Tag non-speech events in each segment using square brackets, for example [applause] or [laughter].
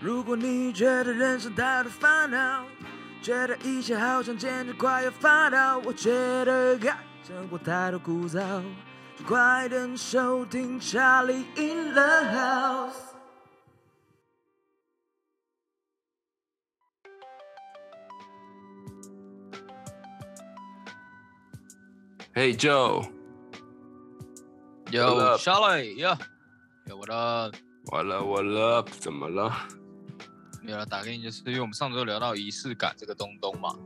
如果你觉得人生太多烦恼，觉得一切好像简直快要发抖，我觉得该生活太多枯燥，就快点收听《查理 in the House》。Hey What up? Charlie, yeah. Yo, what up? 怎么了？没有了，打给你就是因为我们上周聊到仪式感这个东东嘛，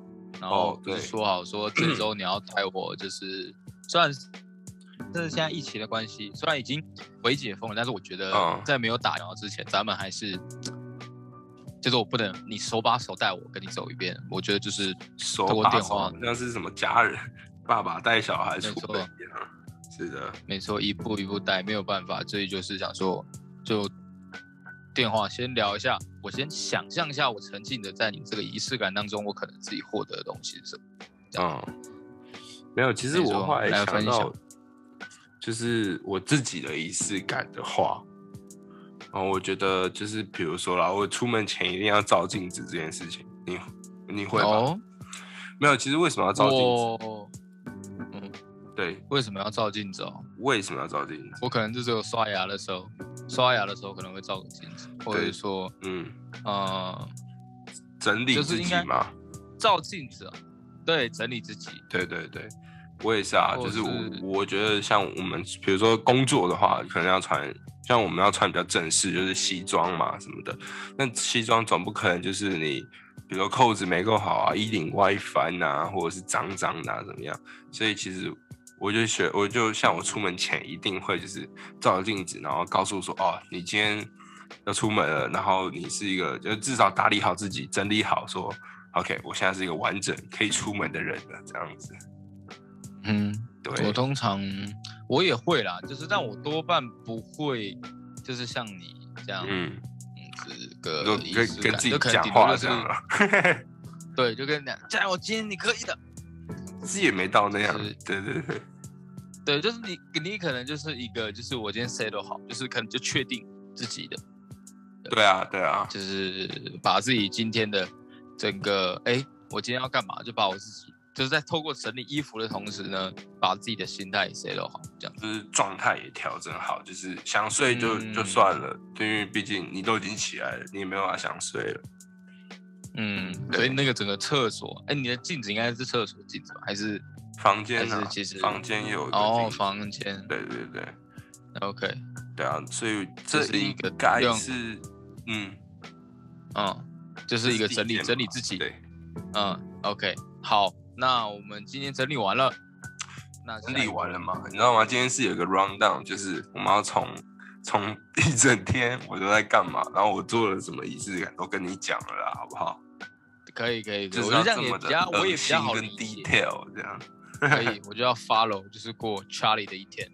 然后哦对不是说好说这周你要带我，就是虽然这是现在疫情的关系，虽然已经回解封了，但是我觉得嗯在没有打疫苗之前，咱们还是就是我不能你手把手带我跟你走一遍，我觉得就是手透过电话把手好像是什么家人，爸爸带小孩出没错门一样。是的，没错，一步一步带，没有办法，所以就是想说，就电话先聊一下，我先想象一下，我沉浸的在你这个仪式感当中，我可能自己获得的东西是什么？嗯，没有。其实我后来想到，就是我自己的仪式感的话，哦，我觉得就是比如说啦，我出门前一定要照镜子这件事情，你你会吧？哦，没有，其实为什么要照镜子？我对，为什么要照镜子哦？为什么要照镜子？我可能就只有刷牙的时候，刷牙的时候可能会照个镜子，或者说，嗯，呃，整理自己嘛。照镜子啊，对，整理自己，对对对，我也是啊，或就是我是我觉得像我们比如说工作的话，可能要穿，像我们要穿比较正式，就是西装嘛什么的。那西装总不可能就是你，比如说扣子没够好啊，衣领歪翻啊，或者是脏脏的、啊、怎么样？所以其实我就学，我就像我出门前一定会就是照着镜子，然后告诉说，哦，你今天要出门了，然后你是一个，就至少打理好自己，整理好说。OK，我现在是一个完整可以出门的人了，这样子。嗯，对我，通常我也会啦，就是但我多半不会，就是像你这样，嗯，嗯，这个仪跟跟自己讲话这样啊，[laughs] 对，就跟你讲，加油，今天你可以的。自己也没到那样是。对对对，对，就是你，你可能就是一个，就是我今天 set 都好，就是可能就确定自己的，对啊，对啊，就是把自己今天的整个，哎，我今天要干嘛，就把我自己，就是在透过整理衣服的同时呢，把自己的心态也 set 好，这样。就是状态也调整好，就是想睡就、嗯就算了，因为毕竟你都已经起来了，你也没有办法想睡了。嗯，对所以那个整个厕所，哎，你的镜子应该是厕所镜子吧？还是房间呢、其实房间有哦房间对对对？OK，对啊，所以这这是一个应该用是嗯，嗯，就是一个整理整理自己。对，嗯，OK，好，那我们今天整理完了，那整理完了吗？你知道吗？今天是有一个 round down，就是我们要从从 [laughs] 一整天我都在干嘛，然后我做了什么仪式感都跟你讲了啦，好不好？可以可以，我觉得这样也较，我也恶比较好理解。detail 这样。可以，[laughs] 我就要 follow，就是过 Charlie 的一天。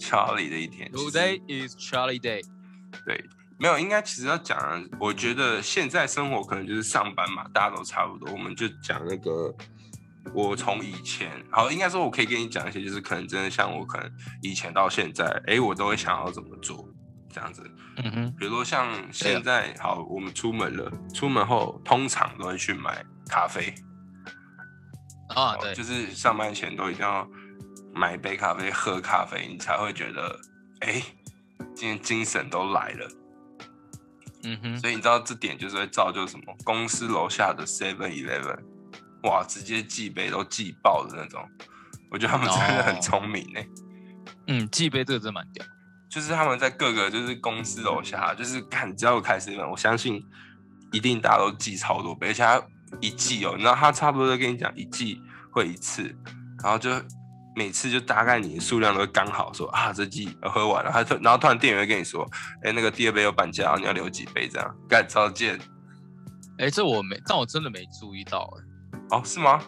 Charlie 的一天 Today is Charlie Day。对，没有，应该其实要讲啊，我觉得现在生活可能就是上班嘛，大家都差不多。我们就讲那个，我从以前，好，应该说我可以跟你讲一些，就是可能真的像我可能以前到现在，哎，我都会想要怎么做这样子。嗯哼，比如说像现在，好，我们出门了，出门后通常都会去买咖啡，啊，对，哦就是上班前都一定要买一杯咖啡，喝咖啡，你才会觉得，哎，今天精神都来了。嗯哼，所以你知道这点就是会造就什么？公司楼下的 Seven Eleven，哇，直接寄杯都寄爆的那种。我觉得他们真的很哦聪明呢、嗯，寄杯这个真蛮屌。就是他们在各个就是公司楼下，就是看只要有开 Seven，我相信一定大家都记超多杯，而且他一季哦，你知道他差不多都跟你讲一季会一次，然后就每次就大概你的数量都刚好说啊这季喝完了，他突然后突然店员会跟你说，哎、那个第二杯有半价，你要留几杯这样，干超贱哎，这我没，但我真的没注意到。哎，哦是吗？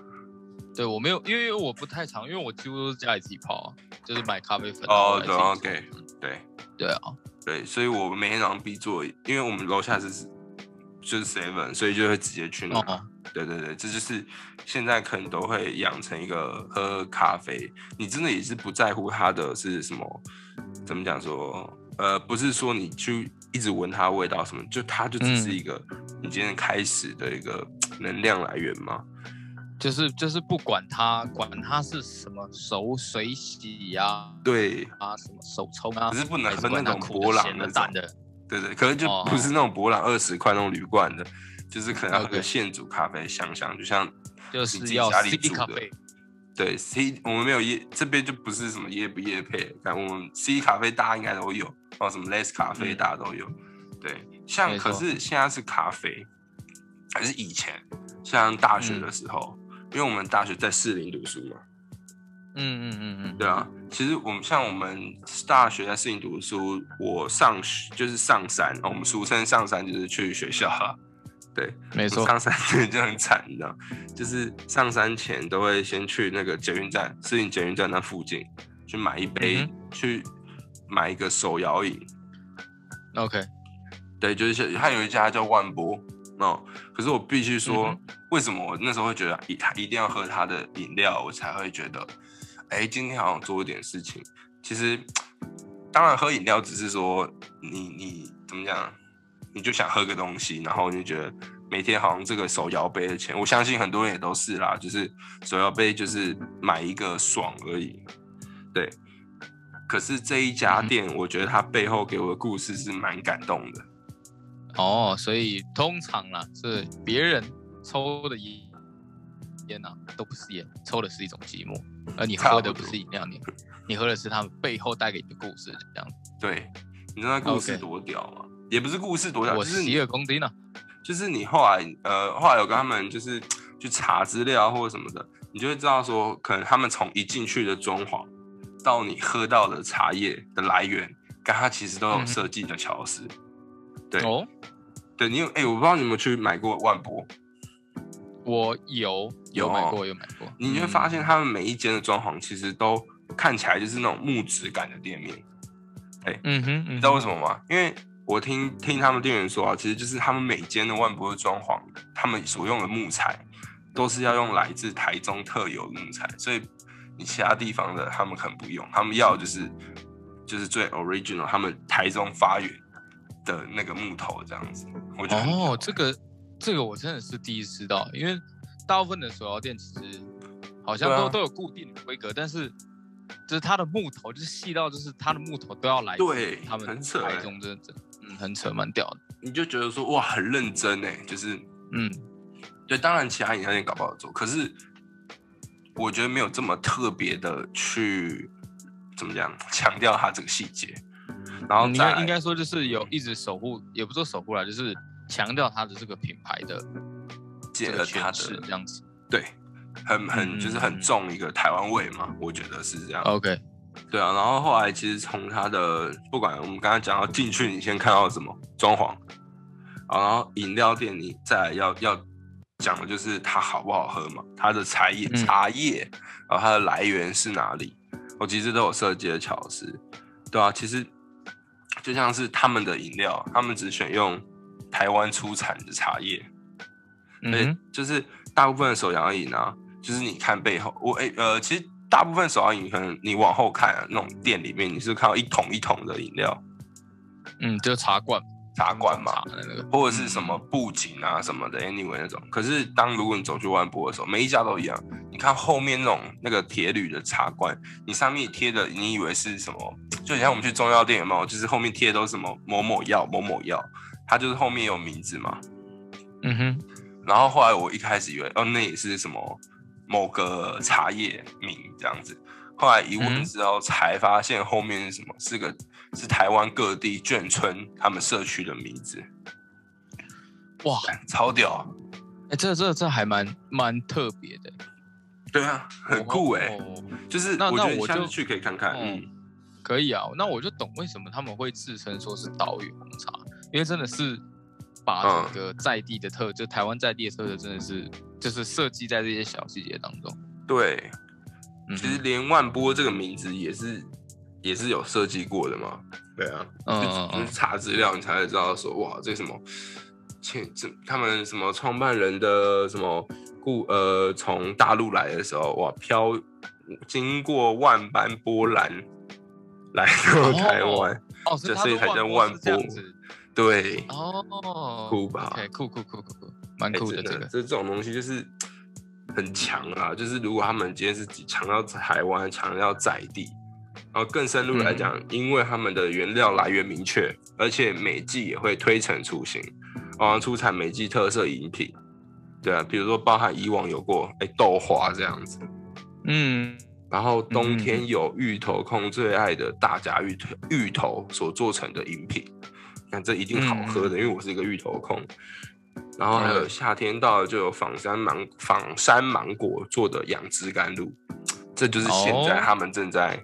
对我没有，因为我不太常，因为我几乎都是家里自己泡啊，就是买咖啡粉。哦对自己做对。对啊，对，所以我每天早上必做，因为我们楼下是就是 seven，所以就会直接去那。哦。对对对，这就是现在可能都会养成一个喝咖啡，你真的也是不在乎它的是什么，怎么讲说，呃，不是说你去一直闻它味道什么，就它就只是一个你今天开始的一个能量来源嘛。就是就是不管它管它是什么手水洗呀、对，啊，什么手冲啊，只是不能喝那种博朗的淡的。对对，可能就哦不是那种博朗二十块那种铝罐的，就是可能要个现煮咖啡，香香，就像你自己就是要家里 C 煮的咖啡。对 C，我们没有夜，这边就不是什么夜不夜配，但我们 C 咖啡大家应该都有，哦，什么 Less 咖啡嗯。大家都有，对，像可是现在是咖啡，还是以前像大学嗯。的时候，因为我们大学在士林读书嘛，嗯嗯嗯嗯，对啊，其实我们像我们大学在士林读书，我上学就是上山，哦我们俗称上山就是去学校哈。对，没错。上山对 [laughs] 就很惨，你知道，就是上山前都会先去那个捷运站，士林捷运站那附近去买一杯，嗯去买一个手摇饮。OK，对，就是像它有一家叫万波哦，可是我必须说，嗯为什么我那时候会觉得一一定要喝他的饮料，我才会觉得，哎，今天好像做一点事情。其实，当然喝饮料只是说你你怎么讲，你就想喝个东西，然后你就觉得每天好像这个手摇杯的钱，我相信很多人也都是啦，就是手摇杯就是买一个爽而已，对。可是这一家店，我觉得它背后给我的故事是蛮感动的。哦，所以通常啦，是别人抽的烟烟呐、都不是烟，抽的是一种寂寞，而你喝的不是饮料，你你喝的是他们背后带给你的故事，这样。对，你知道那故事多屌吗也不是故事多屌，我洗耳恭听呢。就是你后来呃后来有跟他们就是 [tsk] 去查资料或者什么的，你就会知道说，可能他们从一进去的装潢到你喝到的茶叶的来源，跟它其实都有嗯设计的巧思。对，哦，对你有哎、我不知道你有没有去买过万博，我有有买过，有买过。你会发现他们每一间的装潢其实都看起来就是那种木质感的店面。嗯哼，嗯哼，你知道为什么吗？因为我听听他们店员说啊，其实就是他们每间的万博的装潢，他们所用的木材都是要用来自台中特有的木材，所以你其他地方的他们可能不用，他们要的就是就是最 original，他们台中发源的那个木头这样子。我觉得哦，这个这个我真的是第一次知道，因为大部分的手摇店其实好像都、啊都有固定的规格，但是就是它的木头就是细到就是它的木头都要来对他们很扯欸台中真的真嗯很扯蛮屌的，你就觉得说哇很认真哎，就是嗯对，当然其他饮料店搞不好做，可是我觉得没有这么特别的去怎么讲强调它这个细节，然后应该应该说就是有一直守护，也不说守护啦，就是强调它的这个品牌的借这个了它诠释的这样子。对，很很就是很嗯。重一个台湾味嘛，我觉得是这样。OK，对啊，然后后来其实从它的不管我们刚刚讲到进去，你先看到什么装潢，啊然后饮料店你再来要要讲的就是它好不好喝嘛，它的茶叶嗯。茶叶，然后它的来源是哪里，我其实都有设计的巧思，对啊，其实就像是他们的饮料，他们只选用台湾出产的茶叶，嗯就是大部分的手摇饮啊，就是你看背后，我哎、呃，其实大部分手摇饮可能你往后看、啊、那种店里面，你是看到一桶一桶的饮料？嗯，就茶罐茶馆嘛，的那个，或者是什么布景啊什么的，anyway 那种。可是当如果你走去万博的时候，每一家都一样，你看后面那种那个铁铝的茶罐，你上面贴的，你以为是什么？就像我们去中药店有没有？就是后面贴的都是什么某某药某某药，它就是后面有名字嘛。嗯哼，然后后来我一开始以为哦，那也是什么某个茶叶名这样子。后来一问嗯之后，才发现后面是什么？是个是台湾各地眷村他们社区的名字，哇，超屌！哎，这这这还蛮蛮特别的，对啊，很酷哎、哦就是那那我就去可以看看，嗯嗯，可以啊，那我就懂为什么他们会自称说是岛屿红茶，因为真的是把嗯。整个在地的特，就台湾在地的特色，真的是就是设计在这些小细节当中。对，嗯其实连万波这个名字也是也是有设计过的嘛，对啊，嗯就是查资料你才会知道说哇，这什么前这他们什么创办人的什么故呃从大陆来的时候，哇，飘经过万般波澜来到台湾，哦，所以才叫万是这样波。对，哦，酷吧 OK，酷酷酷酷酷，蛮哎酷的这个。真这这种东西就是很强啊，就是如果他们今天是强到台湾，强到在地，然后更深入来讲，嗯。因为他们的原料来源明确，而且每季也会推陈出新，往出产每季特色饮品。对啊，比如说包含以往有过哎、豆花这样子，嗯，然后冬嗯。天有芋头控最爱的大甲芋头芋头所做成的饮品，看这一定好喝的，因为我是一个芋头控。然后还有嗯夏天到了就有仿山芒仿山芒果做的杨枝甘露，这就是现在哦。他们正在、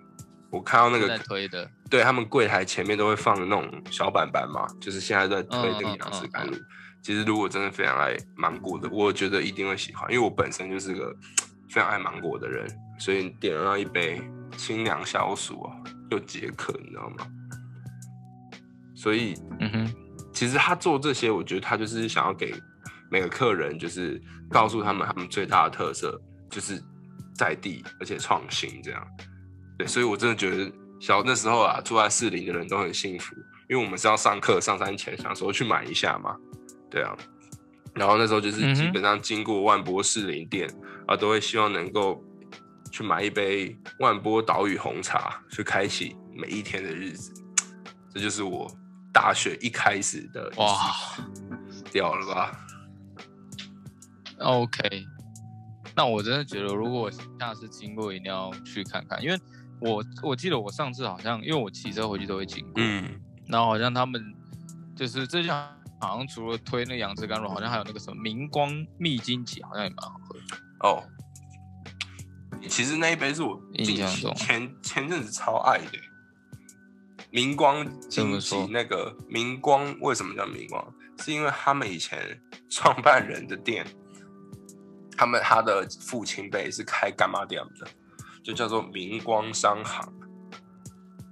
我看到那个推的。对他们柜台前面都会放那种小板板嘛，就是现在在推那个杨枝甘露。嗯其实如果真的非常爱芒果的，我觉得一定会喜欢，因为我本身就是个非常爱芒果的人，所以点了那一杯清凉消暑啊，又解渴，你知道吗？所以嗯哼，其实他做这些，我觉得他就是想要给每个客人，就是告诉他们他们最大的特色就是在地而且创新这样。对，所以我真的觉得小那时候啊，住在士林的人都很幸福，因为我们是要上课上山前想说去买一下嘛，对啊。然后那时候就是基本上经过万波士林店啊，都会希望能够去买一杯万波岛屿红茶，去开启每一天的日子。这就是我大学一开始的哇屌了吧？，OK。那我真的觉得，如果我下次经过，一定要去看看，因为我我记得我上次好像，因为我骑车回去都会经过，嗯，然后好像他们就是这项好像除了推那杨枝甘露，好像还有那个什么明光蜜金桔，好像也蛮好喝的。哦，其实那一杯是我印象中前前阵子超爱的。明光怎金么说桔那个明光为什么叫明光？是因为他们以前创办人的店，他们他的父亲辈是开干妈店的，就叫做明光商行。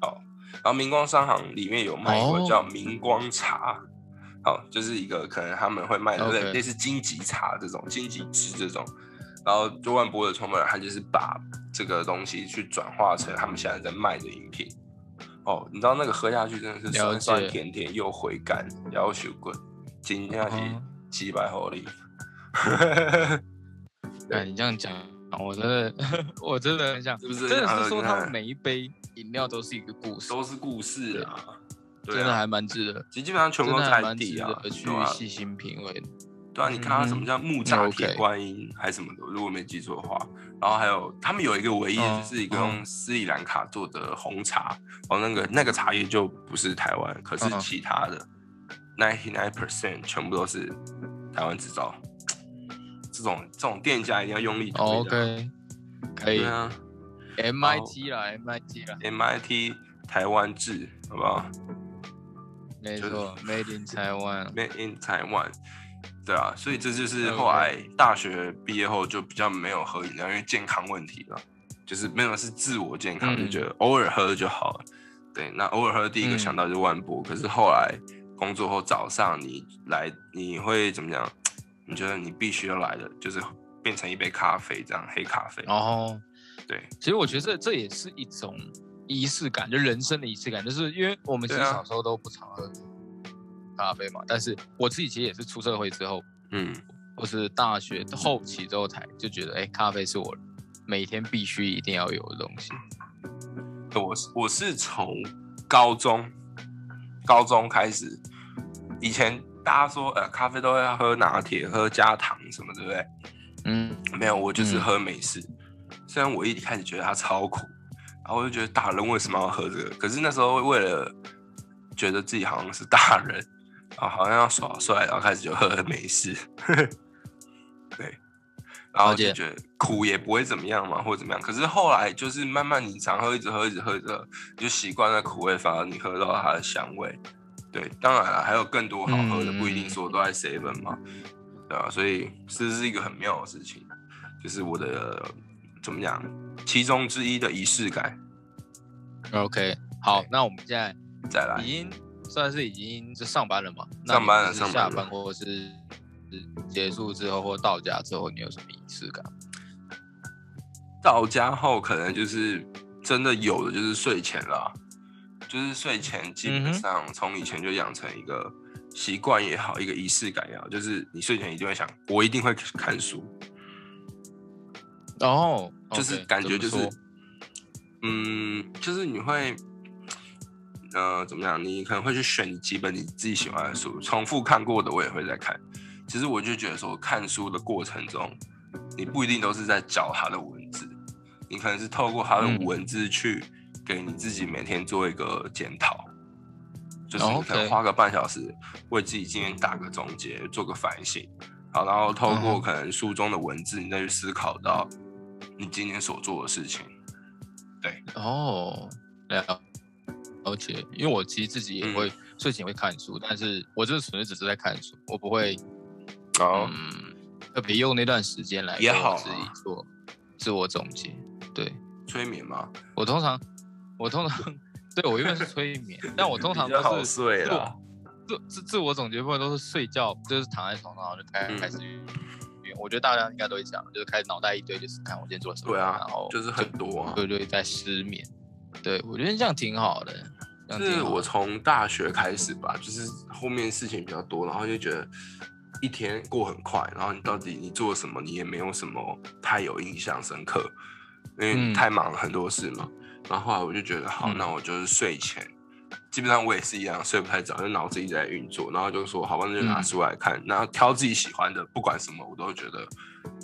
哦，然后明光商行里面有卖一个哦叫明光茶，好、就是一个可能他们会卖的类类似荆棘茶这种荆棘汁这种，然后周万波的创办人他就是把这个东西去转化成他们现在在卖的饮品。哦，你知道那个喝下去真的是酸酸甜甜又回甘，然后血滚，今天是哦几百毫厘。哎，你这样讲，我真的 [laughs] 我真的很想，是不是真的啊是说他们每一杯饮料都是一个故事，都是故事啊，对真的还啊，蛮值得，基本上全部都在地啊去细心品味。对啊，你看它什么嗯叫木栅铁观音还是什么的，如果没记错的话，然后还有他们有一个唯一就是一个用斯里兰卡做的红茶，哦，那个那个茶叶就不是台湾，可是嗯其他的 ninety nine percent 全部都是台湾制造。这种这种店家一定要用力 OK，可以啊，MIT 啦，MIT 啦，，MIT 台湾制，好不好就是没错，Made in Taiwan。？Made in Taiwan。对啊，所以这就是后来大学毕业后就比较没有喝饮料，因为健康问题了，就是没有是自我健康，嗯就觉得偶尔喝就好了。对，那偶尔喝第一个嗯想到就是万波，可是后来工作后早上你来，你会怎么讲？你觉得你必须要来的就是变成一杯咖啡，这样黑咖啡。哦，对，其实我觉得这这也是一种仪式感，就人生的仪式感，就是因为我们其实小时候都不常喝咖啡嘛，但是我自己其实也是出社会之后，嗯，或是大学后期之后才就觉得，哎，咖啡是我每天必须一定要有的东西。我是我是从高中高中开始，以前大家说呃咖啡都要喝拿铁，喝加糖什么，对不对？嗯，没有，我就是嗯喝美式。虽然我一开始觉得它超苦，然后我就觉得大人为什么要喝这个？可是那时候为了觉得自己好像是大人啊，[laughs] 好像要耍帅，然后开始就喝美式。[laughs] 对，然后解就觉得苦也不会怎么样嘛，或者怎么样。可是后来就是慢慢你常喝，一直喝，一直喝，一直喝，你就习惯了苦味，反而你喝到它的香味。对，当然了，还有更多好喝的，嗯不一定说都在 seven 嘛，对啊，所以这是一个很妙的事情，就是我的怎么讲，其中之一的仪式感。OK，好，那我们现在再来已，经算是已经是上班了嘛？上班了上班了下班或者是是结束之后或到家之后，你有什么仪式感？到家后可能就是真的有的就是睡前啦，就是睡前基本上从以前就养成一个习惯也好，一个仪式感也好，就是你睡前一定会想，我一定会看书，哦，就是感觉就是嗯，就是你会。呃，怎么样？你可能会去选几本你自己喜欢的书，重复看过的我也会再看。其实我就觉得说，看书的过程中，你不一定都是在找他的文字，你可能是透过他的嗯文字去给你自己每天做一个检讨，就是可能花个半小时为自己今天打个总结，做个反省，好，然后透过可能书中的文字，你再去思考到你今天所做的事情。对。哦，了了解。因为我其实自己也会、睡前会看书，但是我就是纯粹只是在看书，我不会哦，嗯特别用那段时间来也好自己啊。做自我总结。对。催眠吗？我通常我通常对我因为是催眠，但我通常都是睡了自我。自我总结部分都是睡觉，就是躺在床上然后就开嗯开始运。我觉得大家应该都会讲，就是开始脑袋一堆，就是看我今天做了什么，对啊然后就是很多啊。对对在失眠。对我觉得这样挺好的，这样是我从大学开始吧，就是后面事情比较多，然后就觉得一天过很快，然后你到底你做了什么，你也没有什么太有印象深刻，因为太忙了很多事嘛。然后后来我就觉得，好，嗯。那我就是睡前，基本上我也是一样，睡不太早，就脑子一直在运作，然后就说，好吧，那就拿嗯。书来看，然后挑自己喜欢的，不管什么我都觉得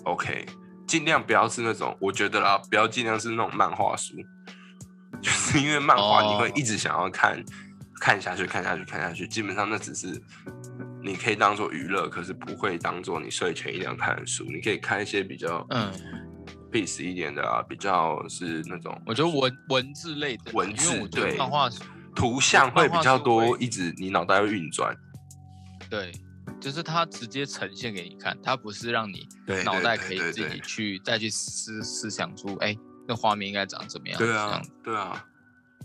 OK，尽量不要是那种，我觉得啦，不要尽量是那种漫画书，[laughs] 就是因为漫画你会哦。一直想要看，看下去，看下去，看下去，基本上那只是你可以当做娱乐，可是不会当做你睡前一定要看的书。你可以看一些比较嗯 peace 一点的啊，比较是那种我觉得文文字类的，文字对漫画图像会比较多，一直你脑袋会运转。对，就是它直接呈现给你看，它不是让你脑袋可以自己去再去思思想出，哎，那画面应该长怎么样？对啊，对啊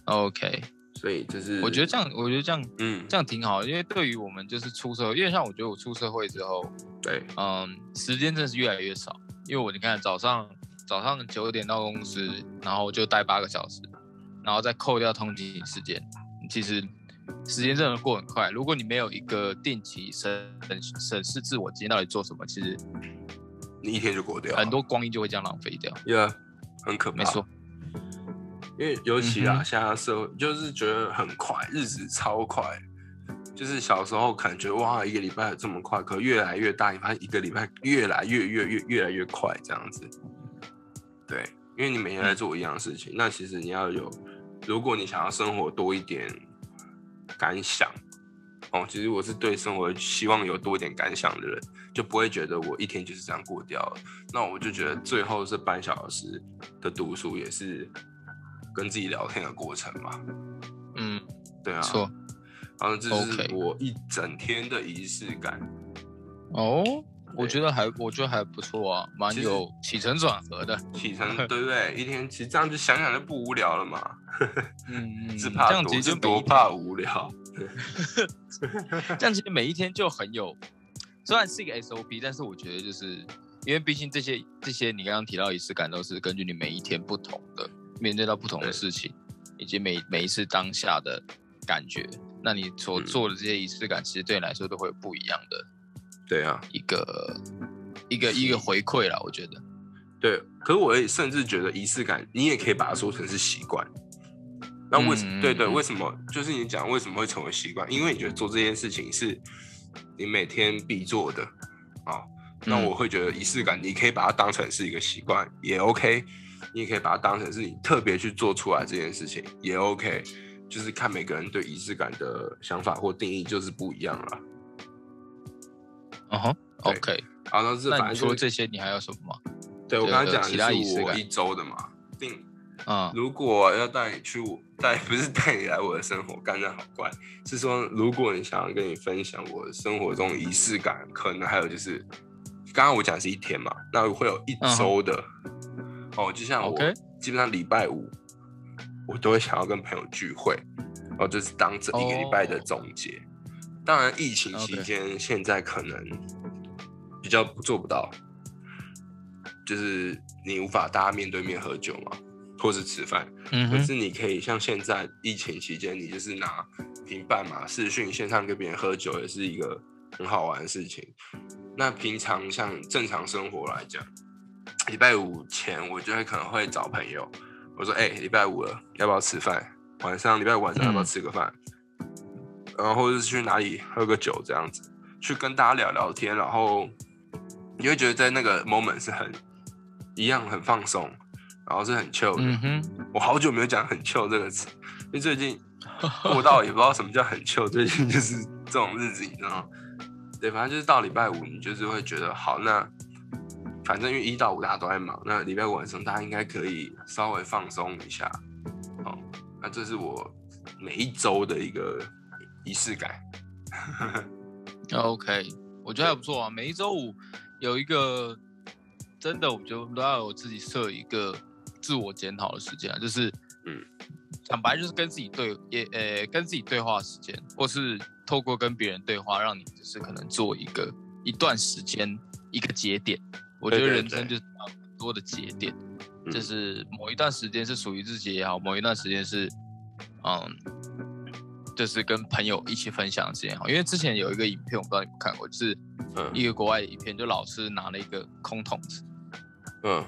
，OK，所以就是我觉得这样，我觉得这样嗯，这样挺好，因为对于我们就是出社会，因为像我觉得我出社会之后，对，嗯，时间真的是越来越少，因为我你看早上早上九点到公司，然后就待八个小时，然后再扣掉通勤时间，其实时间真的过很快。如果你没有一个定期审审审视自我今天到底做什么，其实你一天就过掉很多光阴就会这样浪费掉。，Yeah，很可怕。没错，因为尤其啊，嗯现在社会就是觉得很快，日子超快。就是小时候可能觉哇，一个礼拜这么快，可越来越大，你发现一个礼拜越来越越越越来越快这样子。对，因为你每天在做一样的事情，那其实你要有，如果你想要生活多一点感想，哦，其实我是对生活希望有多一点感想的人，就不会觉得我一天就是这样过掉了。那我就觉得最后这半小时的读书也是跟自己聊天的过程嘛。嗯，对啊，错。然后这是我一整天的仪式感。哦，我觉得还我觉得还不错啊，蛮有起承转合的。起承 [laughs] 对不对？一天其实这样就想想就不无聊了嘛。[laughs] 嗯嗯，是这怕多样其实就每是多怕无聊。[laughs] 这样其实每一天就很有，虽然是一个 SOP，但是我觉得就是因为毕竟这些这些你刚刚提到的仪式感都是根据你每一天不同的面对到不同的事情，以及每每一次当下的感觉，那你所嗯做的这些仪式感，其实对你来说都会有不一样的对啊，一个一个一个回馈啦。我觉得，对。可是我也甚至觉得仪式感，你也可以把它说成是习惯。那为什嗯对对，嗯为什么？就是你讲为什么会成为习惯？因为你觉得做这件事情是你每天必做的啊。那嗯我会觉得仪式感，你可以把它当成是一个习惯，也 OK。你也可以把它当成是你特别去做出来这件事情，也 OK。就是看每个人对仪式感的想法或定义就是不一样了。嗯哼，OK。好，那这反正说这些，你还有什么吗？对我刚刚讲的是我一周的嘛，定嗯如果要带你去我带，[laughs] 不是带你来我的生活，干得好怪，是说如果你想要跟你分享我生活中仪式感，可能还有就是，刚刚我讲的是一天嘛，那会有一周的，哦，就像我基本上礼拜五，我都会想要跟朋友聚会，然后就是当这一个礼拜的哦总结。当然，疫情期间现在可能比较做不到，就是你无法大家面对面喝酒嘛，或是吃饭。嗯，可是你可以像现在疫情期间，你就是拿平板嘛，视讯线上跟别人喝酒，也是一个很好玩的事情。那平常像正常生活来讲，礼拜五前我就会可能会找朋友，我说：“哎、礼拜五了，要不要吃饭？晚上礼拜五晚上要不要嗯吃个饭？然后或者是去哪里喝个酒这样子，去跟大家聊聊天，然后你会觉得在那个 moment 是很一样很放松，然后是很 chill 的。嗯哼，我好久没有讲“很 chill” 这个词，因为最近过到也不知道什么叫很 chill，最近就是这种日子，你知道吗？对，反正就是到礼拜五，你就是会觉得好，那反正因为一到五大家都在忙，那礼拜五晚上大家应该可以稍微放松一下，好，那这是我每一周的一个仪式感。[laughs] OK，我觉得还不错啊。每一周五有一个真的，我觉得都要有自己设一个自我检讨的时间啊，就是嗯，坦白就是跟自己对也呃跟自己对话时间，或是透过跟别人对话，让你就是可能做一个一段时间一个节点。我觉得人生就是要很多的节点，嗯就是某一段时间是属于自己也好，某一段时间是嗯。就是跟朋友一起分享的时间好，因为之前有一个影片，我不知道你们看过，就是嗯。一个国外的影片，就老师拿了一个空桶子，嗯。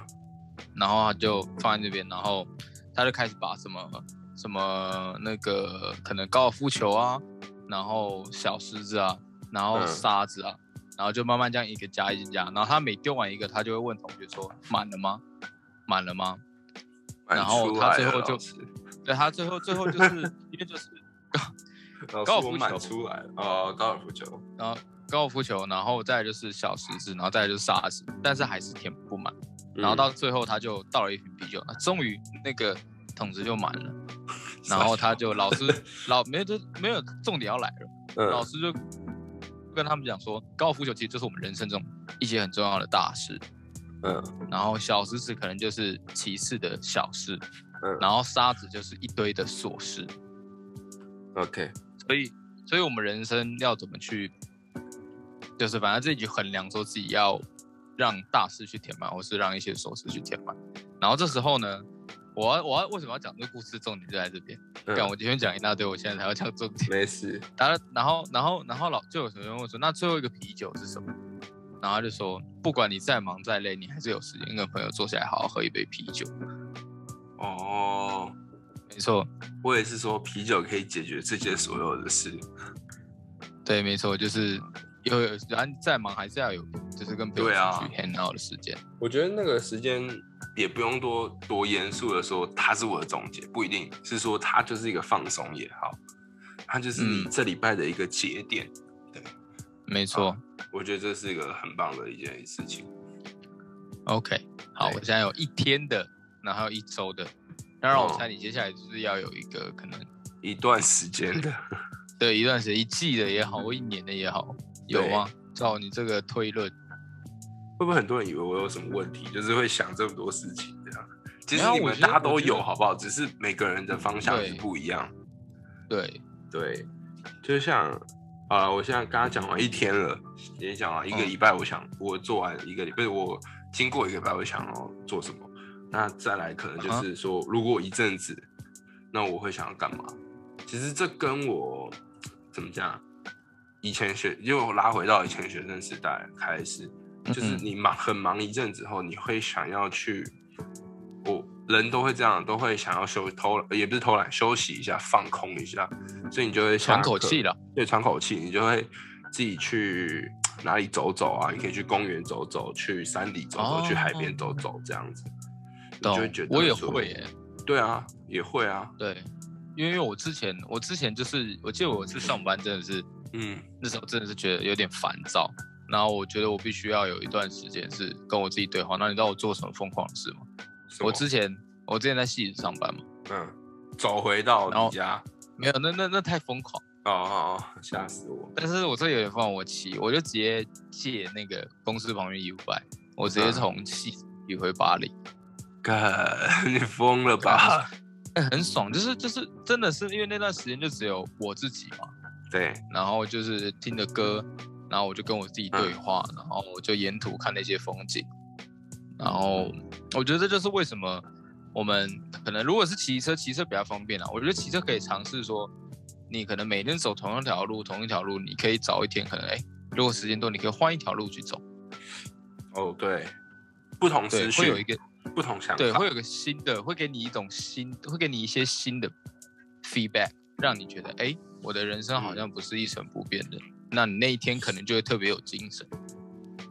然后他就放在那边，然后他就开始把什么什么那个可能高尔夫球啊，然后小石子啊，然后嗯。沙子啊，然后就慢慢这样一个加一个加，然后他每丢完一个，他就会问同学说满了吗？满了吗？然后他最后就老师。对他最后最后就是因为就是 [laughs] 老师高尔夫球。出来了。哦，高尔夫球，然后高尔夫球，然后再就是小石子，然后再就是沙子，但是还是填不满。然后嗯。到最后他就倒了一瓶啤酒，那终于那个桶子就满了，[laughs] 然后他就老师 [laughs] 老没有就没有重点要来了，老嗯师就跟他们讲说，高尔夫球其实就是我们人生中一些很重要的大事，嗯。然后小石子可能就是其次的小事，嗯。然后沙子就是一堆的琐事，，OK，所以所以我们人生要怎么去，就是反正自己衡量说自己要让大事去填满，或是让一些琐事去填满。然后这时候呢，我要我要为什么要讲这个故事？重点就在这边。嗯干、我今天讲一大堆，我现在才要讲重点。没事，然后然后然后然后老就有学生问我说，那最后一个啤酒是什么？然后他就说，不管你再忙再累，你还是有时间跟朋友坐下来好好喝一杯啤酒。哦，没错，我也是说啤酒可以解决这些所有的事。对，没错，就是有有，然后再忙还是要有，就是跟朋友对啊出去 hang out 的时间。我觉得那个时间也不用多多严肃的说，它是我的总结，不一定是说它就是一个放松也好，它就是你嗯这礼拜的一个节点。对没错。我觉得这是一个很棒的一件事情。OK，好，我现在有一天的，然后还有一周的。那让我哦猜，你接下来就是要有一个可能一段时间的，[laughs] 对一段时间一季的也好，或一年的也好，有吗？照你这个推论，会不会很多人以为我有什么问题，就是会想这么多事情这样？其实我你们大家都有，好不好？只是每个人的方向是不一样。对，对，就像啊，我现在刚刚讲完一天了，也讲完一个嗯礼拜，我想我做完一个礼拜，我经过一个礼拜，我想要做什么？那再来可能就嗯是说，如果一阵子，那我会想要干嘛？其实这跟我怎么讲？以前学，因为我拉回到以前学生时代开始，就是嗯你忙很忙一阵子后，你会想要去，我人都会这样，都会想要休偷懒，也不是偷懒，休息一下，放空一下，所以你就会喘口气了。对，喘口气，你就会自己去哪里走走啊？你可以去公园走走，去山里走走，去海边走走，这样子，你就会觉得我也会耶。对啊，也会啊，对，因为我之前我之前就是，我记得我是上班真的是嗯那时候真的是觉得有点烦躁，然后我觉得我必须要有一段时间是跟我自己对话。那你知道我做什么疯狂的事吗？我之前我之前在戏子上班嘛，嗯走回到然后你家，没有，那那那太疯狂。哦哦哦，吓死我！但是我这有点放我气，我就直接借那个公司旁边 U 拜，我直接嗯从戏子骑回巴黎。干，你疯了吧？哎、很爽，就是就是真的是因为那段时间就只有我自己嘛，对，然后就是听着歌，然后我就跟我自己对话，然后我就沿途看那些风景，然后我觉得这就是为什么我们可能如果是骑车，骑车比较方便啊。我觉得骑车可以尝试说，你可能每天走同一条路，同一条路，你可以早一天可能哎，如果时间多，你可以换一条路去走，哦对，不同对，资讯，会有一个不同想法，对，会有个新的，会给你一种新，会给你一些新的 feedback，让你觉得哎，我的人生好像不是一成不变的。那你那一天可能就会特别有精神。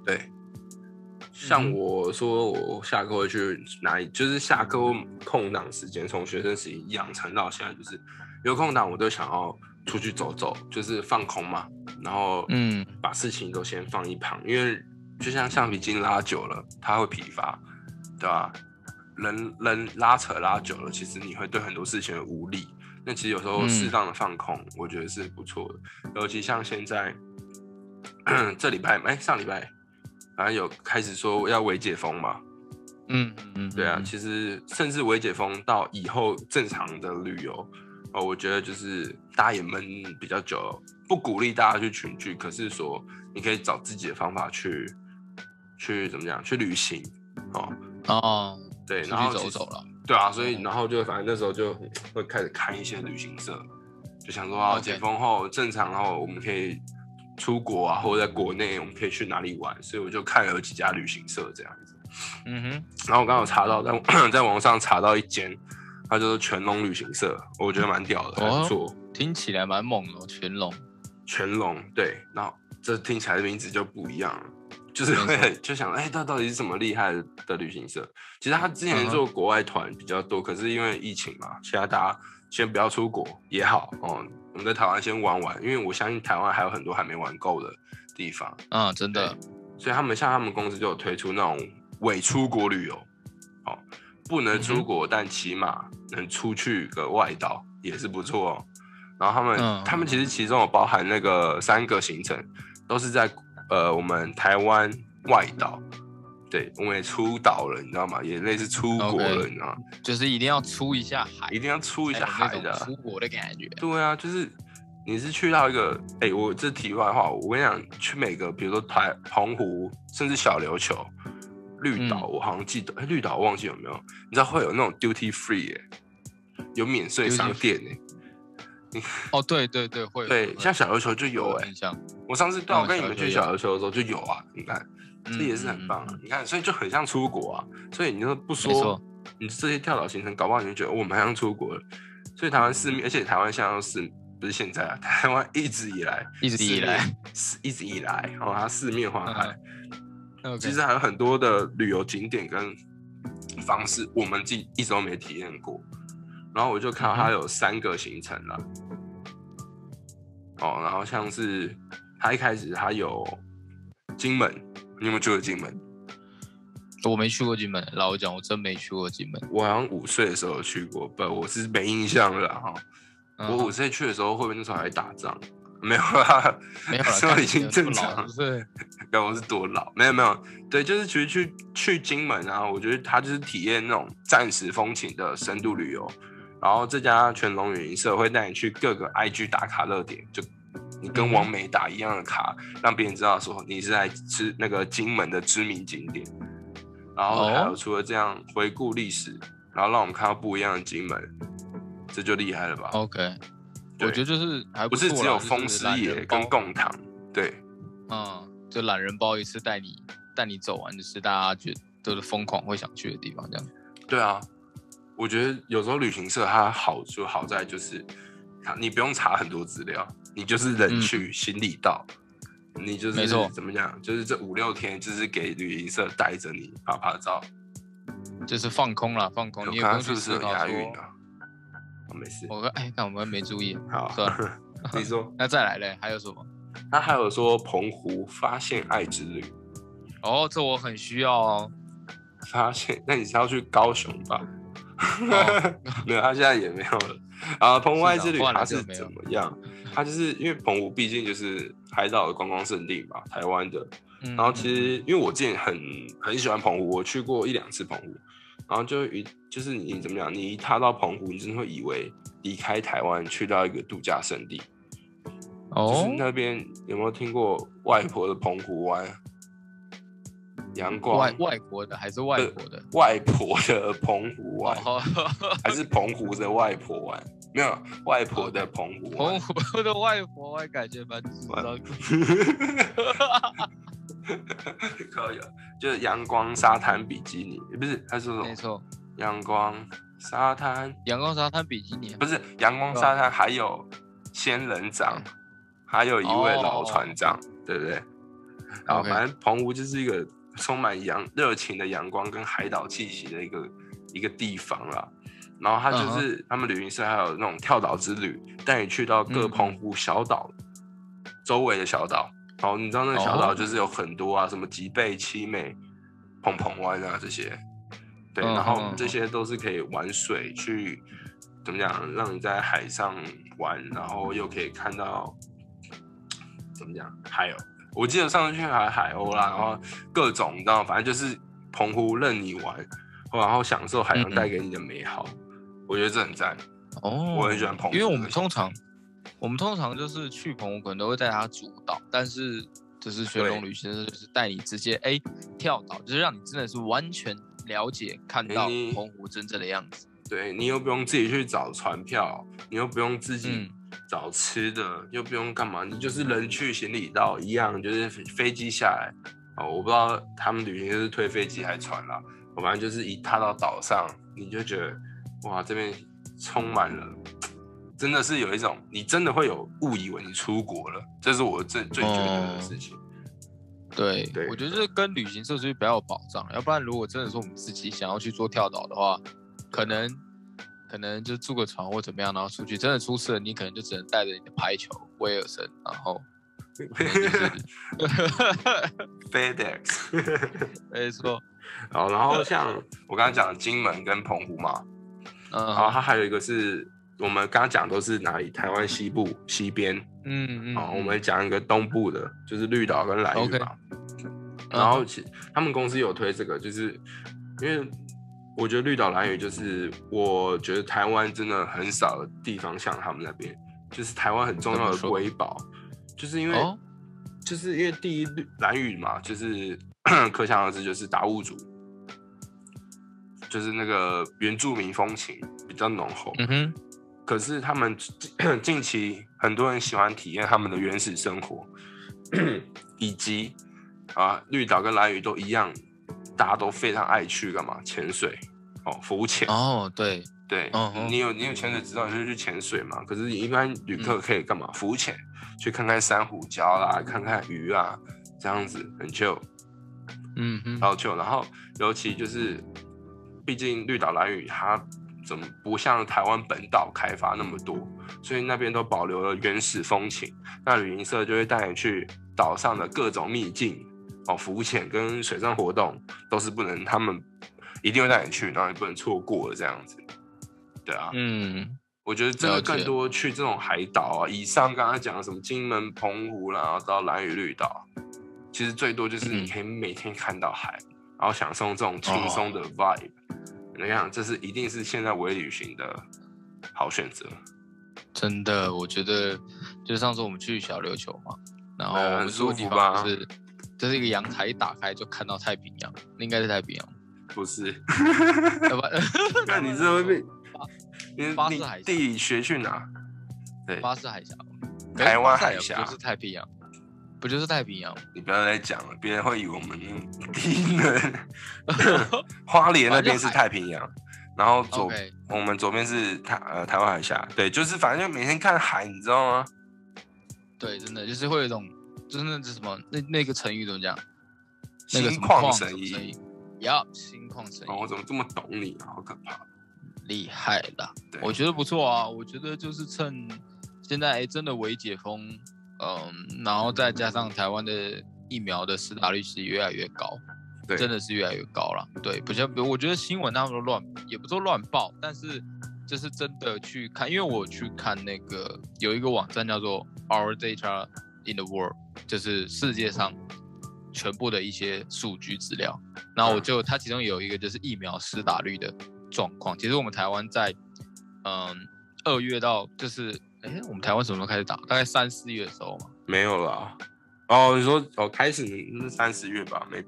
对，像我说我下课会去哪里，就是下课空档时间，从学生时期养成到现在，就是有空档我都想要出去走走，就是放空嘛，然后嗯。把事情都先放一旁，因为就像橡皮筋拉久了，它会疲乏，对吧？人人拉扯拉久了，其实你会对很多事情有无力。那其实有时候嗯适当的放空，我觉得是不错的。尤其像现在 [clears throat] 这礼拜，哎、上礼拜反正有开始说要微解封嘛，嗯嗯，对啊，嗯其实甚至微解封到以后正常的旅游，哦，我觉得就是大家也闷比较久，不鼓励大家去群聚，可是说你可以找自己的方法去去怎么讲去旅行，哦，哦，对，然后就走走了。对啊，所以然后就反正那时候就会开始看一些旅行社，就想说啊，解封后正常后我们可以出国啊，或者在国内我们可以去哪里玩，所以我就看了有几家旅行社这样子。嗯哼，然后我刚好查到在 [coughs] 在网上查到一间，它就是全龙旅行社，我觉得蛮屌的，还不错。听起来蛮猛的哦，全龙。全龙对，然后这听起来的名字就不一样了，就是会就想，哎、他到底是什么厉害的旅行社？其实他之前做国外团比较多，可是因为疫情嘛，现在大家先不要出国也好哦，我们在台湾先玩玩，因为我相信台湾还有很多还没玩够的地方，嗯，真的。所以他们像他们公司就有推出那种伪出国旅游，哦，不能出国，但起码能出去个外岛也是不错哦。然后他们、嗯他们其实其中有包含那个三个行程，都是在呃我们台湾外岛，对，我们也出岛了，你知道吗？也类似出国了你知道吗？就是一定要出一下海，一定要出一下海的出国的感觉。对啊，就是你是去到一个，哎、我这题外话，我跟你讲，去每个，比如说台澎湖，甚至小琉球、绿岛，嗯我好像记得，哎、绿岛我忘记有没有，你知道会有那种 duty free 哎、有免税商店哎、[laughs] 哦，对对对，会对，像小琉球就有哎、我上次对啊我嗯跟你们去小小琉球的时候就有啊，你看，这也是很棒啊，嗯。你看，所以就很像出国啊，所以你就不说，你这些跳岛行程，搞不好你就觉得、哦我们好像出国了，所以台湾四面，而且台湾现在是不是现在啊，台湾一直以来。一直以来，是一直以来，哦，它四面环海，嗯其实还有很多的旅游景点跟方式，我们自己一直都没体验过。然后我就看到嗯它有三个行程了，哦，然后像是它一开始它有金门，你有没有去过金门？我没去过金门，老实讲，我真没去过金门。我好像五岁的时候有去过，不，我是没印象了哈。嗯我五岁去的时候，会不会那时候还打仗？没有啦，[laughs] 没有了，那时候已经正常了了，是看我是多老？没有没有，对，就是其实去去金门啊，我觉得它就是体验那种暂时风情的深度旅游。然后这家全龙旅行社会带你去各个 IG 打卡热点，就你跟嗯王美打一样的卡，让别人知道说你是在吃那个金门的知名景点。然后还有哦除了这样回顾历史，然后让我们看到不一样的金门，这就厉害了吧？OK。我觉得就是还不是只有就是风师懒爷跟人包贡糖，对。嗯，就懒人包一次带你带你走完，就是大家觉得都是疯狂会想去的地方，这样。对啊，我觉得有时候旅行社它好就好在就是，它你不用查很多资料，你就是人嗯去心里到，你就是没错怎么讲，就是这五六天就是给旅行社带着你拍拍照。就是放空了，放空，我你看是不是有。押韵啊？哦没事，我看，哎，看我们没注意。好算了，你说，[laughs] 那再来嘞，还有什么？他还有说澎湖发现爱之旅，哦，这我很需要哦。发现，那你是要去高雄吧？哦 [laughs] 没有，他现在也没有了。啊，澎湖爱之旅是的换了它是怎么样？他就是因为澎湖毕竟就是海岛的观光胜地嘛，台湾的。嗯然后其实因为我之前很很喜欢澎湖，我去过一两次澎湖，然后就一就是你怎么讲，你一踏到澎湖，你真的会以为离开台湾去到一个度假胜地。就是哦，那边有没有听过外婆的澎湖湾？阳光外外国的还是外国的？外婆的澎湖湾，哦，[laughs] 还是澎湖的外婆湾？没有，外婆的澎湖澎。湖的外婆，我感觉蛮智障的。[laughs] 可以了，就是阳光沙滩比基尼，不是，他说什么？没错，阳光沙滩阳光沙滩比基尼不是阳光沙滩，还有仙人掌，还有一位老船长，对不对？然后反正澎湖就是一个充满阳热情的阳光跟海岛气息的一个一个地方啦。然后它就是、他们旅行社还有那种跳岛之旅，带你去到各嗯澎湖小岛、周围的小岛。然后你知道那个小岛哦就是有很多啊，什么吉贝、七美、澎澎湾啊这些。对，嗯然后嗯这些都是可以玩水去怎么讲，让你在海上玩，然后又可以看到怎么讲海鸥。我记得上次去海海鸥啦，然后各种你知道，反正就是澎湖任你玩，然后享受海洋带给你的美好。我觉得这很赞，哦，我很喜欢澎湖因为我这个们通常我们通常就是去澎湖，可能都会带他主导，但是就是学龙旅行社就是带你直接哎、跳岛，就是让你真的是完全了解看到澎湖真正的样子。对你又不用自己去找船票，你又不用自己嗯找吃的，又不用干嘛，你就是人去行李到一样，就是飞飞机下来哦。我不知道他们旅行社是推飞机还是船啦，我反正就是一踏到岛上，你就觉得哇，这边充满了，真的是有一种你真的会有误以为你出国了，这是我最最觉得的事情。对，对我觉得这跟旅行社是比较有保障，要不然如果真的是我们自己想要去做跳岛的话，可能可能就住个床或怎么样，然后出去真的出事了，你可能就只能带着你的排球、威尔森，然后 [laughs] [laughs] FedEx，[laughs] 没错，然后然后像我刚刚讲的金门跟澎湖嘛，嗯然后它还有一个是我们刚刚讲都是哪里？台湾西部西边。嗯嗯，好，我嗯们讲一个东部的，就是绿岛跟蓝屿 OK 嘛。然后其他们公司有推这个，就是因为我觉得绿岛蓝屿就是我觉得台湾真的很少的地方像他们那边，就是台湾很重要的瑰宝，就是因为、哦就是因为第一绿蓝屿嘛，就是 [coughs] 可想而知就是达悟族，就是那个原住民风情比较浓厚。嗯哼，可是他们近 [coughs] 近期很多人喜欢体验他们的原始生活，以及啊绿岛跟蓝屿都一样，大家都非常爱去干嘛？潜水哦，浮潜。哦对，对，你有你有潜水执照，你就去潜水嘛。可是一般旅客可以干嘛？浮潜，去看看珊瑚礁啦，看看鱼啊，这样子很 chill。嗯哼，要求，然后尤其就是，毕竟绿岛蓝屿它怎么不像台湾本岛开发那么多，所以那边都保留了原始风情。那旅行社就会带你去岛上的各种秘境哦，浮潜跟水上活动都是不能，他们一定会带你去，然后你不能错过了这样子。对啊，嗯我觉得真的更多去这种海岛啊，以上刚刚讲的什么金门、澎湖啦，然后到蓝屿绿岛，其实最多就是嗯你可以每天看到海，然后享受这种轻松哦的 vibe。你看，这是一定是现在微旅行的好选择。真的，我觉得就是上次我们去小琉球嘛，然后我们住的地方就是这是一个阳台一打开就看到太平洋，那应该是太平洋，不是，那 [laughs] 你这 [laughs] 会被你你巴士海峡地理学去哪？对，巴士海峡，台湾海峡不是太平洋，不就是太平洋？你不要再讲了，别人会以为我们低能。[laughs] 花莲那边是太平洋，然后左我们左边是台呃台湾海峡，对，就是反正就每天看海，你知道吗？对，真的就是会有一种，就是那是什么，那那个成语怎么讲？那个心什么矿旷神怡什么哦，我，怎么这么懂你啊？好可怕！厉害啦！对，我觉得不错啊，我觉得就是趁现在哎真的微解封，嗯，然后再加上台湾的疫苗的施打率是越来越高，对真的是越来越高了。对，不像我觉得新闻他们都乱，也不说乱报，但是就是真的去看，因为我去看那个有一个网站叫做 Our Data in the World，就是世界上全部的一些数据资料，然后我就它其中有一个就是疫苗施打率的状况。其实我们台湾在嗯二月到就是哎，我们台湾什么时候开始打？大概三四月的时候嘛。没有啦。哦，你说哦，开始是三四月吧？maybe。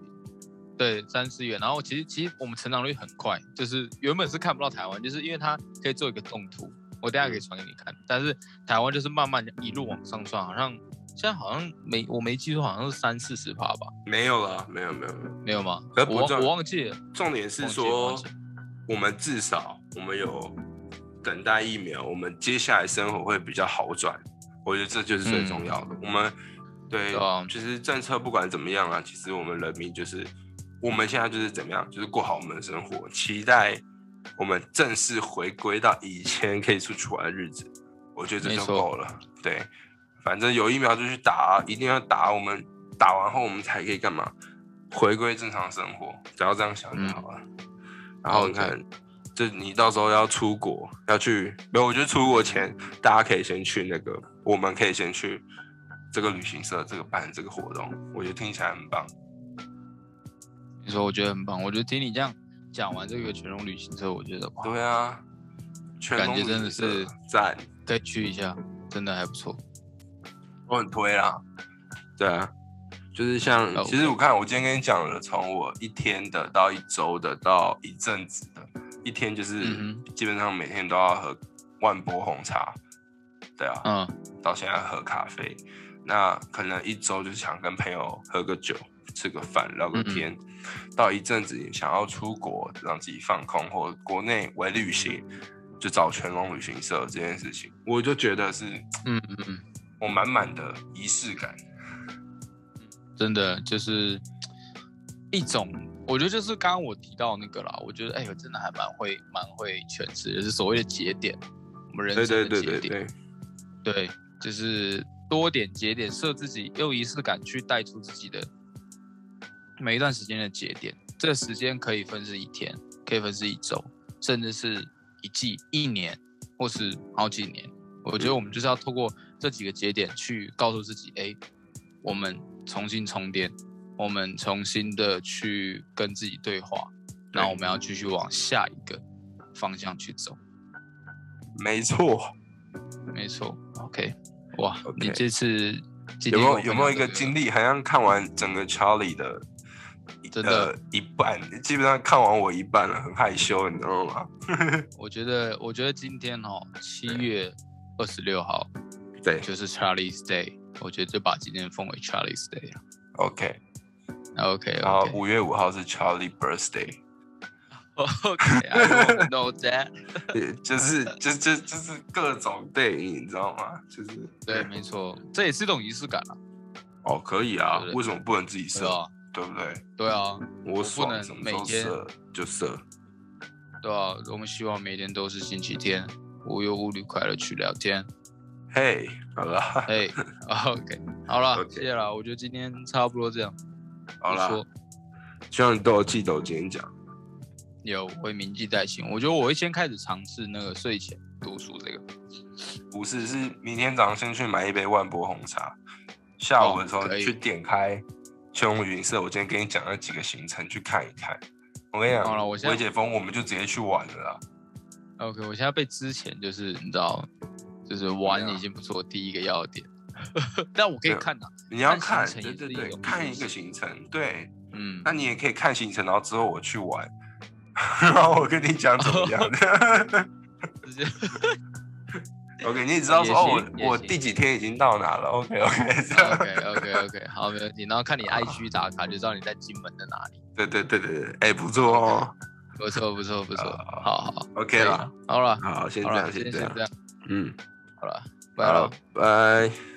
对，三四月。然后其实其实我们成长率很快，就是原本是看不到台湾，就是因为它可以做一个动图，我等下可以传给你看。但是台湾就是慢慢一路往上算，好像现在好像没我没记错，好像是三四十趴吧？没有了，没有没有没有没有吗？可我我忘记了。重点是说，我们至少我们有等待疫苗，我们接下来生活会比较好转。我觉得这就是最重要的。我们对，其实政策不管怎么样啊，其实我们人民就是我们现在就是怎么样，就是过好我们的生活，期待我们正式回归到以前可以出去玩的日子。我觉得这就够了。对，反正有疫苗就去打，一定要打。我们打完后，我们才可以干嘛？回归正常生活。只要这样想就好了。然后你看。就你到时候要出国，要去没有？我觉得出国前，大家可以先去那个，我们可以先去这个旅行社，这个办这个活动，我觉得听起来很棒。你说我觉得很棒，我觉得听你这样讲完这个全龙旅行社，我觉得对啊，感觉真的是赞，再去一下，真的还不错，我很推啦。对啊，就是像，其实我看我今天跟你讲了，从我一天的到一周的到一阵子的。一天就是基本上每天都要喝万波红茶，对啊，嗯，到现在喝咖啡，那可能一周就是想跟朋友喝个酒、吃个饭、聊个天，到一阵子想要出国让自己放空，或国内为旅行，就找全龙旅行社这件事情，我就觉得是，嗯嗯嗯，我满满的仪式感，真的就是一种。我觉得就是刚刚我提到那个啦，我觉得哎，我真的还蛮会蛮会诠释，就是所谓的节点，我们人生的节点，对，就是多点节点，设自己用仪式感去带出自己的每一段时间的节点。这个时间可以分是一天，可以分是一周，甚至是一季、一年，或是好几年。我觉得我们就是要透过这几个节点去告诉自己，哎，我们重新充电。我们重新的去跟自己对话，那我们要继续往下一个方向去走。没错，没错。OK，哇，你这次有没有有没有一个经历，好像看完整个 Charlie 的，真的，一半，基本上看完我一半了，很害羞，你知道吗？[laughs] 我觉得，我觉得今天哦，七月二十六号，对，就是 Charlie's Day，我觉得就把今天封为 Charlie's Day 了。OK。OK，然后五月五号是 Charlie Birthday。[laughs] OK，I know that。[laughs] 就是就就就是各种电影，你知道吗？就是对，没错，这也是一种仪式感啊。哦，可以啊，为什么不能自己设？对不对？对啊，我不能每天就设。对啊，我们希望每天都是星期天，无忧无虑，快乐去聊天。嘿，好了。嘿，OK，好了，谢谢了。我觉得今天差不多这样。好了，希望你都有记得我今天讲。有，会铭记在心。我觉得我会先开始尝试那个睡前读书这个。不是，是明天早上先去买一杯万波红茶，下午的时候去点开全红云社。我今天跟你讲那几个行程，去看一看。我跟你讲，好了，我微解封，我们就直接去玩了啦。OK，我现在被之前就是你知道，就是玩已经不是我第一个要点。[laughs] 但我可以看呐，你要看，对对对，看一个行程，对，嗯，那你也可以看行程，然后之后我去玩，[laughs] 然后我跟你讲怎么样，[laughs] OK，你也知道说哦，我我第几天已经到哪了，OK OK，OK OK OK，好，没问题，然后看你 IG 打卡，就知道你在金门的哪里，对对对对对，哎，不错哦，不错不错不错，好好，OK 了，好了，好，先这样，先这样，嗯，好了，拜了，拜。